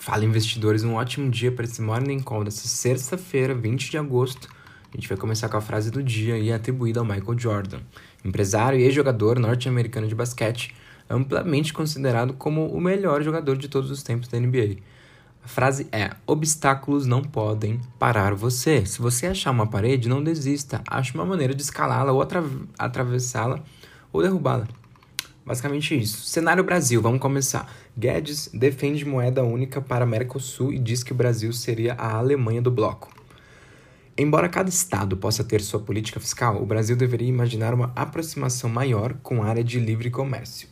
Fala investidores, um ótimo dia para esse Morning Call dessa sexta-feira, 20 de agosto. A gente vai começar com a frase do dia e é atribuída ao Michael Jordan, empresário e ex-jogador norte-americano de basquete, amplamente considerado como o melhor jogador de todos os tempos da NBA. A frase é: obstáculos não podem parar você. Se você achar uma parede, não desista. Ache uma maneira de escalá-la ou atra atravessá-la ou derrubá-la. Basicamente isso. Cenário Brasil, vamos começar. Guedes defende moeda única para a Mercosul e diz que o Brasil seria a Alemanha do bloco. Embora cada estado possa ter sua política fiscal, o Brasil deveria imaginar uma aproximação maior com a área de livre comércio.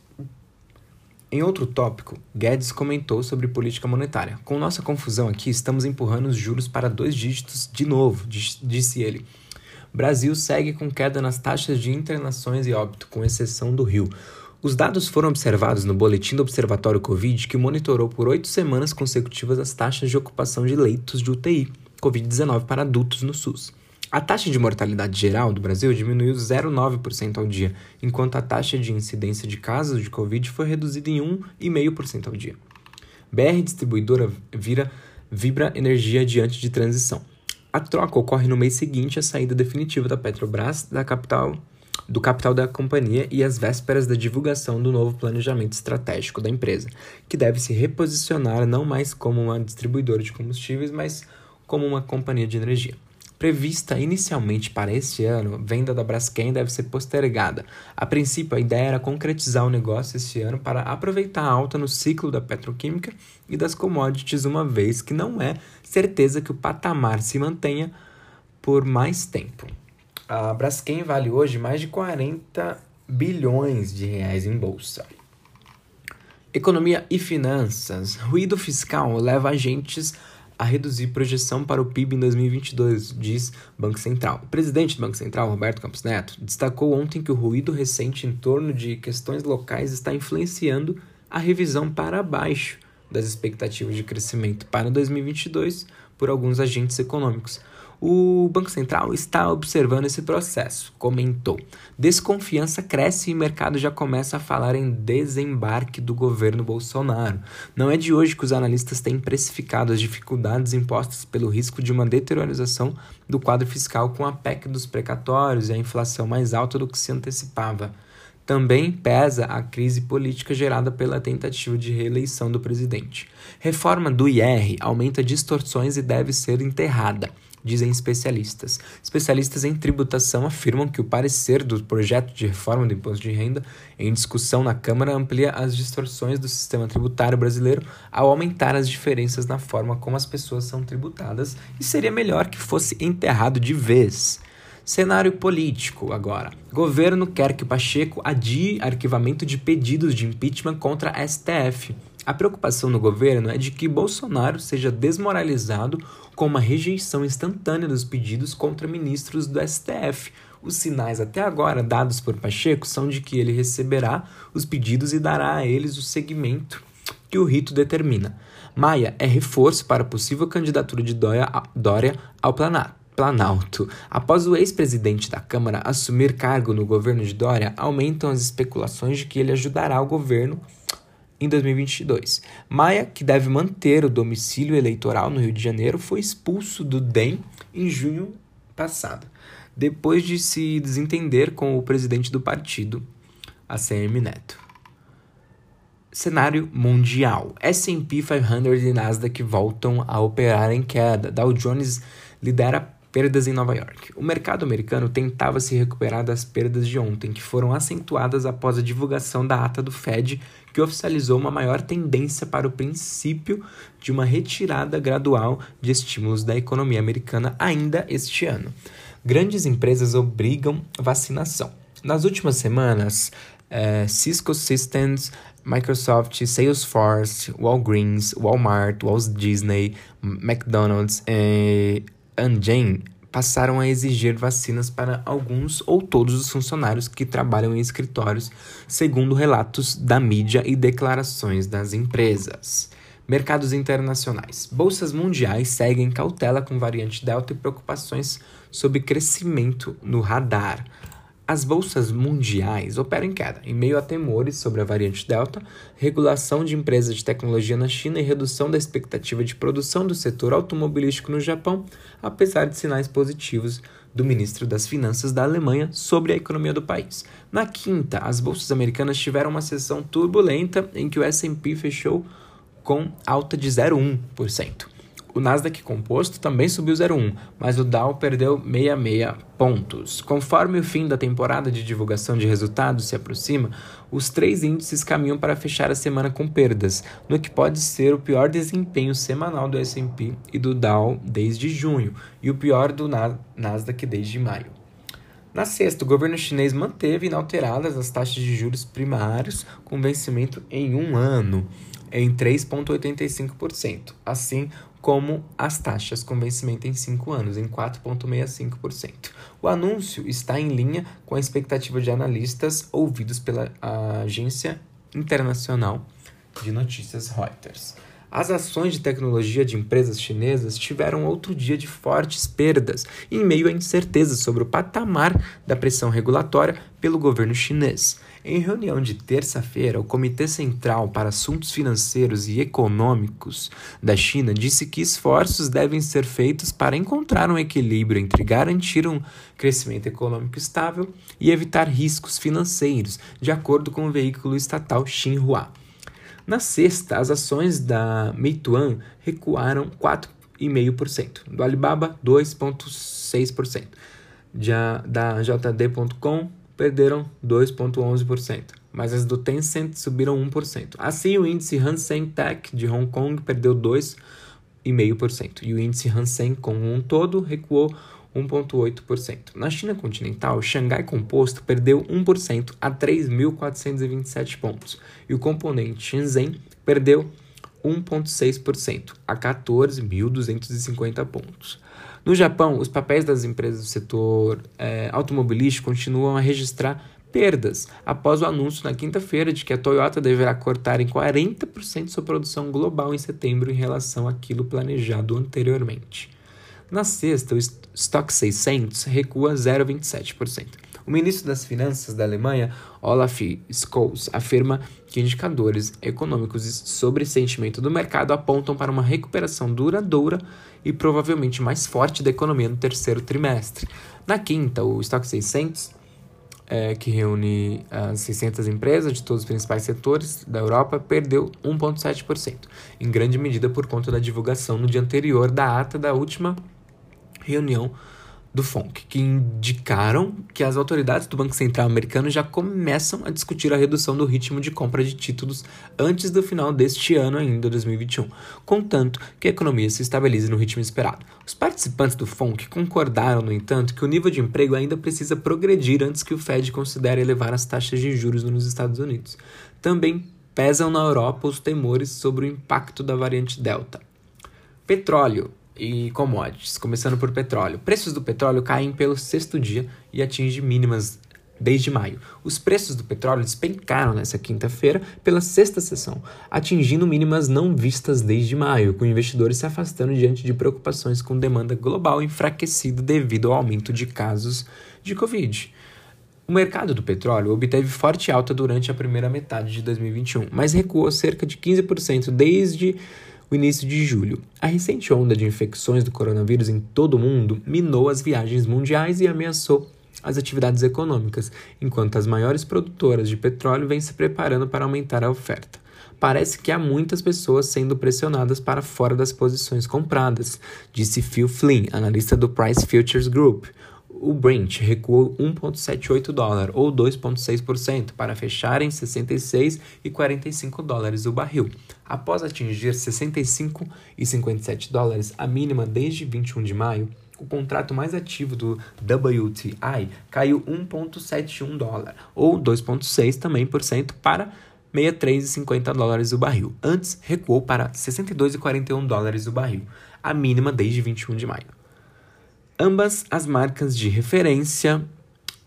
Em outro tópico, Guedes comentou sobre política monetária. Com nossa confusão aqui, estamos empurrando os juros para dois dígitos de novo, disse ele. Brasil segue com queda nas taxas de internações e óbito, com exceção do Rio. Os dados foram observados no boletim do Observatório Covid, que monitorou por oito semanas consecutivas as taxas de ocupação de leitos de UTI Covid-19 para adultos no SUS. A taxa de mortalidade geral do Brasil diminuiu 0,9% ao dia, enquanto a taxa de incidência de casos de Covid foi reduzida em 1,5% ao dia. BR Distribuidora vira, vibra energia diante de transição. A troca ocorre no mês seguinte à saída definitiva da Petrobras da capital do capital da companhia e às vésperas da divulgação do novo planejamento estratégico da empresa, que deve se reposicionar não mais como uma distribuidora de combustíveis, mas como uma companhia de energia. Prevista inicialmente para este ano, venda da Braskem deve ser postergada. A princípio, a ideia era concretizar o negócio este ano para aproveitar a alta no ciclo da petroquímica e das commodities, uma vez que não é certeza que o patamar se mantenha por mais tempo. A Braskem vale hoje mais de 40 bilhões de reais em bolsa. Economia e finanças. Ruído fiscal leva agentes a reduzir projeção para o PIB em 2022, diz Banco Central. O presidente do Banco Central, Roberto Campos Neto, destacou ontem que o ruído recente em torno de questões locais está influenciando a revisão para baixo das expectativas de crescimento para 2022 por alguns agentes econômicos. O Banco Central está observando esse processo, comentou. Desconfiança cresce e o mercado já começa a falar em desembarque do governo Bolsonaro. Não é de hoje que os analistas têm precificado as dificuldades impostas pelo risco de uma deteriorização do quadro fiscal com a PEC dos precatórios e a inflação mais alta do que se antecipava. Também pesa a crise política gerada pela tentativa de reeleição do presidente. Reforma do IR aumenta distorções e deve ser enterrada dizem especialistas. Especialistas em tributação afirmam que o parecer do projeto de reforma do imposto de renda em discussão na Câmara amplia as distorções do sistema tributário brasileiro ao aumentar as diferenças na forma como as pessoas são tributadas e seria melhor que fosse enterrado de vez. Cenário político agora. Governo quer que Pacheco adie arquivamento de pedidos de impeachment contra a STF. A preocupação no governo é de que Bolsonaro seja desmoralizado com uma rejeição instantânea dos pedidos contra ministros do STF. Os sinais até agora dados por Pacheco são de que ele receberá os pedidos e dará a eles o segmento que o rito determina. Maia é reforço para a possível candidatura de Dória ao Planalto. Após o ex-presidente da Câmara assumir cargo no governo de Dória, aumentam as especulações de que ele ajudará o governo em 2022. Maia, que deve manter o domicílio eleitoral no Rio de Janeiro, foi expulso do DEM em junho passado, depois de se desentender com o presidente do partido, ACM Neto. Cenário mundial: S&P 500 e Nasdaq voltam a operar em queda. Dow Jones lidera Perdas em Nova York. O mercado americano tentava se recuperar das perdas de ontem, que foram acentuadas após a divulgação da ata do Fed, que oficializou uma maior tendência para o princípio de uma retirada gradual de estímulos da economia americana ainda este ano. Grandes empresas obrigam vacinação. Nas últimas semanas, é, Cisco Systems, Microsoft, Salesforce, Walgreens, Walmart, Walt Disney, McDonald's e Angen passaram a exigir vacinas para alguns ou todos os funcionários que trabalham em escritórios, segundo relatos da mídia e declarações das empresas. Mercados internacionais. Bolsas mundiais seguem cautela com variante Delta e preocupações sobre crescimento no radar. As bolsas mundiais operam em queda, em meio a temores sobre a variante Delta, regulação de empresas de tecnologia na China e redução da expectativa de produção do setor automobilístico no Japão, apesar de sinais positivos do ministro das Finanças da Alemanha sobre a economia do país. Na quinta, as bolsas americanas tiveram uma sessão turbulenta em que o S&P fechou com alta de 0,1%. O Nasdaq composto também subiu 0,1, mas o Dow perdeu 66 pontos. Conforme o fim da temporada de divulgação de resultados se aproxima, os três índices caminham para fechar a semana com perdas, no que pode ser o pior desempenho semanal do S&P e do Dow desde junho e o pior do Nasdaq desde maio. Na sexta, o governo chinês manteve inalteradas as taxas de juros primários com vencimento em um ano, em 3,85%. Assim, como as taxas com vencimento em 5 anos, em 4,65%. O anúncio está em linha com a expectativa de analistas ouvidos pela agência internacional de notícias Reuters. As ações de tecnologia de empresas chinesas tiveram outro dia de fortes perdas, em meio à incerteza sobre o patamar da pressão regulatória pelo governo chinês. Em reunião de terça-feira, o Comitê Central para Assuntos Financeiros e Econômicos da China disse que esforços devem ser feitos para encontrar um equilíbrio entre garantir um crescimento econômico estável e evitar riscos financeiros, de acordo com o veículo estatal Xinhua. Na sexta, as ações da Meituan recuaram 4,5%, do Alibaba 2,6%, da JD.com perderam 2,11%, mas as do Tencent subiram 1%. Assim, o índice Hang Seng Tech de Hong Kong perdeu 2,5% e o índice Hang Seng como um todo recuou 1,8%. Na China continental, o Xangai Composto perdeu 1% a 3.427 pontos e o componente Shenzhen perdeu 1,6% a 14.250 pontos. No Japão, os papéis das empresas do setor é, automobilístico continuam a registrar perdas após o anúncio na quinta-feira de que a Toyota deverá cortar em 40% sua produção global em setembro em relação àquilo planejado anteriormente. Na sexta, o Stock 600 recua 0,27%. O ministro das Finanças da Alemanha, Olaf Scholz, afirma que indicadores econômicos sobre sentimento do mercado apontam para uma recuperação duradoura e provavelmente mais forte da economia no terceiro trimestre. Na quinta, o Stock 600 é, que reúne as 600 empresas de todos os principais setores da Europa, perdeu 1,7%, em grande medida por conta da divulgação no dia anterior da ata da última reunião do FONC, que indicaram que as autoridades do Banco Central americano já começam a discutir a redução do ritmo de compra de títulos antes do final deste ano ainda, 2021, contanto que a economia se estabilize no ritmo esperado. Os participantes do FONC concordaram, no entanto, que o nível de emprego ainda precisa progredir antes que o Fed considere elevar as taxas de juros nos Estados Unidos. Também pesam na Europa os temores sobre o impacto da variante Delta. Petróleo e commodities, começando por petróleo. Preços do petróleo caem pelo sexto dia e atingem mínimas desde maio. Os preços do petróleo despencaram nessa quinta-feira pela sexta sessão, atingindo mínimas não vistas desde maio, com investidores se afastando diante de preocupações com demanda global enfraquecida devido ao aumento de casos de Covid. O mercado do petróleo obteve forte alta durante a primeira metade de 2021, mas recuou cerca de 15% desde o início de julho. A recente onda de infecções do coronavírus em todo o mundo minou as viagens mundiais e ameaçou as atividades econômicas, enquanto as maiores produtoras de petróleo vêm se preparando para aumentar a oferta. Parece que há muitas pessoas sendo pressionadas para fora das posições compradas, disse Phil Flynn, analista do Price Futures Group o Brent recuou 1,78 dólar ou 2,6% para fechar em 66,45 dólares o barril, após atingir 65,57 dólares, a mínima desde 21 de maio. O contrato mais ativo do WTI caiu 1,71 dólar ou 2,6 também por cento para 63,50 dólares o barril. Antes recuou para 62,41 dólares o barril, a mínima desde 21 de maio. Ambas as marcas de referência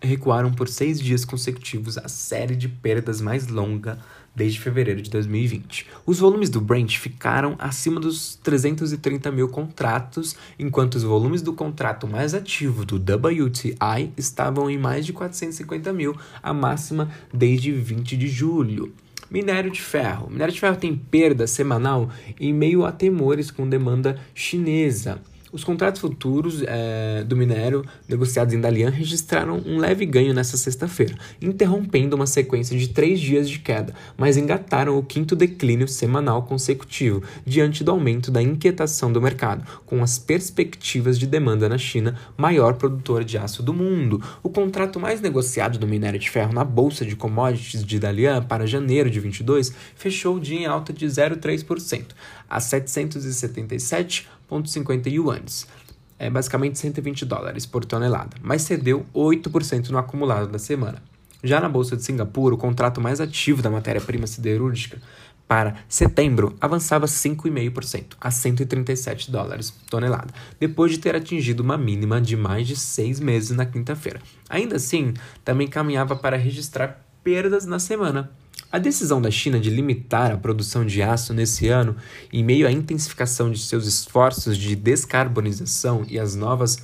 recuaram por seis dias consecutivos a série de perdas mais longa desde fevereiro de 2020. Os volumes do Brent ficaram acima dos 330 mil contratos, enquanto os volumes do contrato mais ativo do WTI estavam em mais de 450 mil, a máxima desde 20 de julho. Minério de ferro. Minério de ferro tem perda semanal em meio a temores com demanda chinesa. Os contratos futuros é, do minério negociados em Dalian registraram um leve ganho nesta sexta-feira, interrompendo uma sequência de três dias de queda, mas engataram o quinto declínio semanal consecutivo, diante do aumento da inquietação do mercado, com as perspectivas de demanda na China, maior produtora de aço do mundo. O contrato mais negociado do minério de ferro na Bolsa de Commodities de Dalian para janeiro de 22 fechou o dia em alta de 0,3%, a 777 1,50 yuans, é basicamente 120 dólares por tonelada, mas cedeu 8% no acumulado da semana. Já na Bolsa de Singapura, o contrato mais ativo da matéria-prima siderúrgica para setembro avançava 5,5% a 137 dólares por tonelada, depois de ter atingido uma mínima de mais de seis meses na quinta-feira. Ainda assim, também caminhava para registrar perdas na semana, a decisão da China de limitar a produção de aço nesse ano, em meio à intensificação de seus esforços de descarbonização e as novas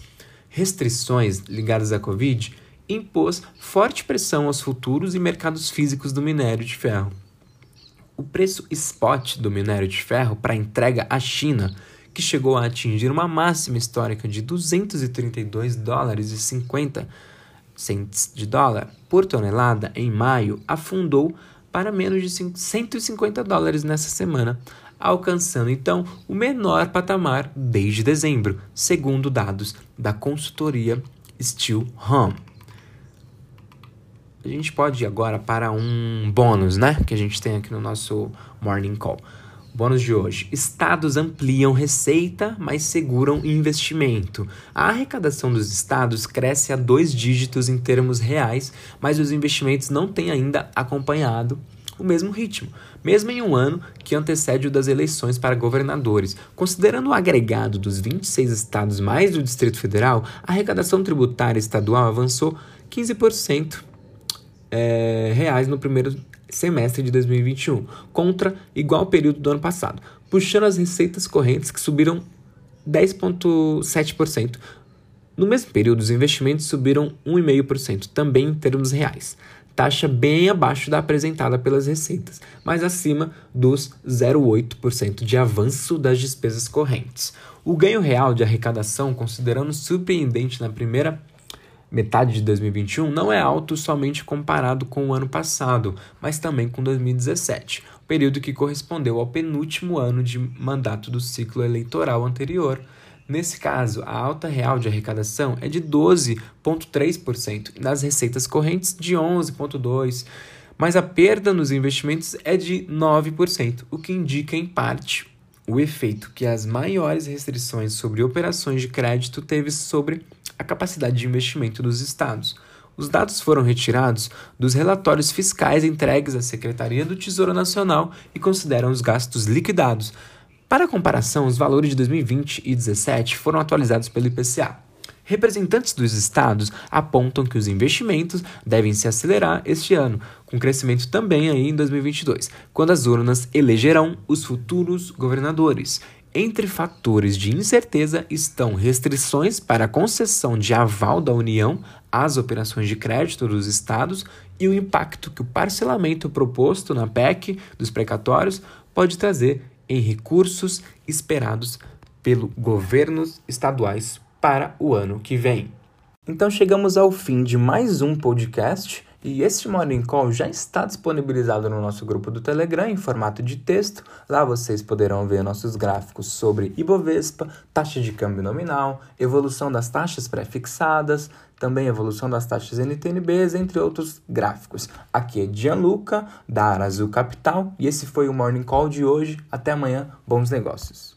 restrições ligadas à Covid, impôs forte pressão aos futuros e mercados físicos do minério de ferro. O preço spot do minério de ferro para entrega à China, que chegou a atingir uma máxima histórica de 232 dólares e 50 cents de dólar por tonelada em maio, afundou para menos de 150 dólares nessa semana, alcançando então o menor patamar desde dezembro, segundo dados da consultoria Steel Home. A gente pode ir agora para um bônus, né, que a gente tem aqui no nosso Morning Call. Bônus de hoje: estados ampliam receita, mas seguram investimento. A arrecadação dos estados cresce a dois dígitos em termos reais, mas os investimentos não têm ainda acompanhado o mesmo ritmo, mesmo em um ano que antecede o das eleições para governadores. Considerando o agregado dos 26 estados mais do Distrito Federal, a arrecadação tributária estadual avançou 15% é, reais no primeiro semestre de 2021, contra igual período do ano passado, puxando as receitas correntes que subiram 10,7%. No mesmo período, os investimentos subiram 1,5%, também em termos reais. Taxa bem abaixo da apresentada pelas receitas, mas acima dos 0,8% de avanço das despesas correntes. O ganho real de arrecadação, considerando surpreendente na primeira metade de 2021 não é alto somente comparado com o ano passado, mas também com 2017, período que correspondeu ao penúltimo ano de mandato do ciclo eleitoral anterior. Nesse caso, a alta real de arrecadação é de 12,3% e nas receitas correntes de 11,2%, mas a perda nos investimentos é de 9%, o que indica, em parte, o efeito que as maiores restrições sobre operações de crédito teve sobre a capacidade de investimento dos estados. Os dados foram retirados dos relatórios fiscais entregues à Secretaria do Tesouro Nacional e consideram os gastos liquidados. Para comparação, os valores de 2020 e 2017 foram atualizados pelo IPCA. Representantes dos estados apontam que os investimentos devem se acelerar este ano, com crescimento também aí em 2022, quando as urnas elegerão os futuros governadores. Entre fatores de incerteza estão restrições para a concessão de aval da União às operações de crédito dos estados e o impacto que o parcelamento proposto na PEC dos precatórios pode trazer em recursos esperados pelos governos estaduais para o ano que vem. Então chegamos ao fim de mais um podcast e este Morning Call já está disponibilizado no nosso grupo do Telegram em formato de texto. Lá vocês poderão ver nossos gráficos sobre Ibovespa, taxa de câmbio nominal, evolução das taxas pré-fixadas, também evolução das taxas NTNBs, entre outros gráficos. Aqui é Gianluca, da Arazu Capital, e esse foi o Morning Call de hoje. Até amanhã, bons negócios.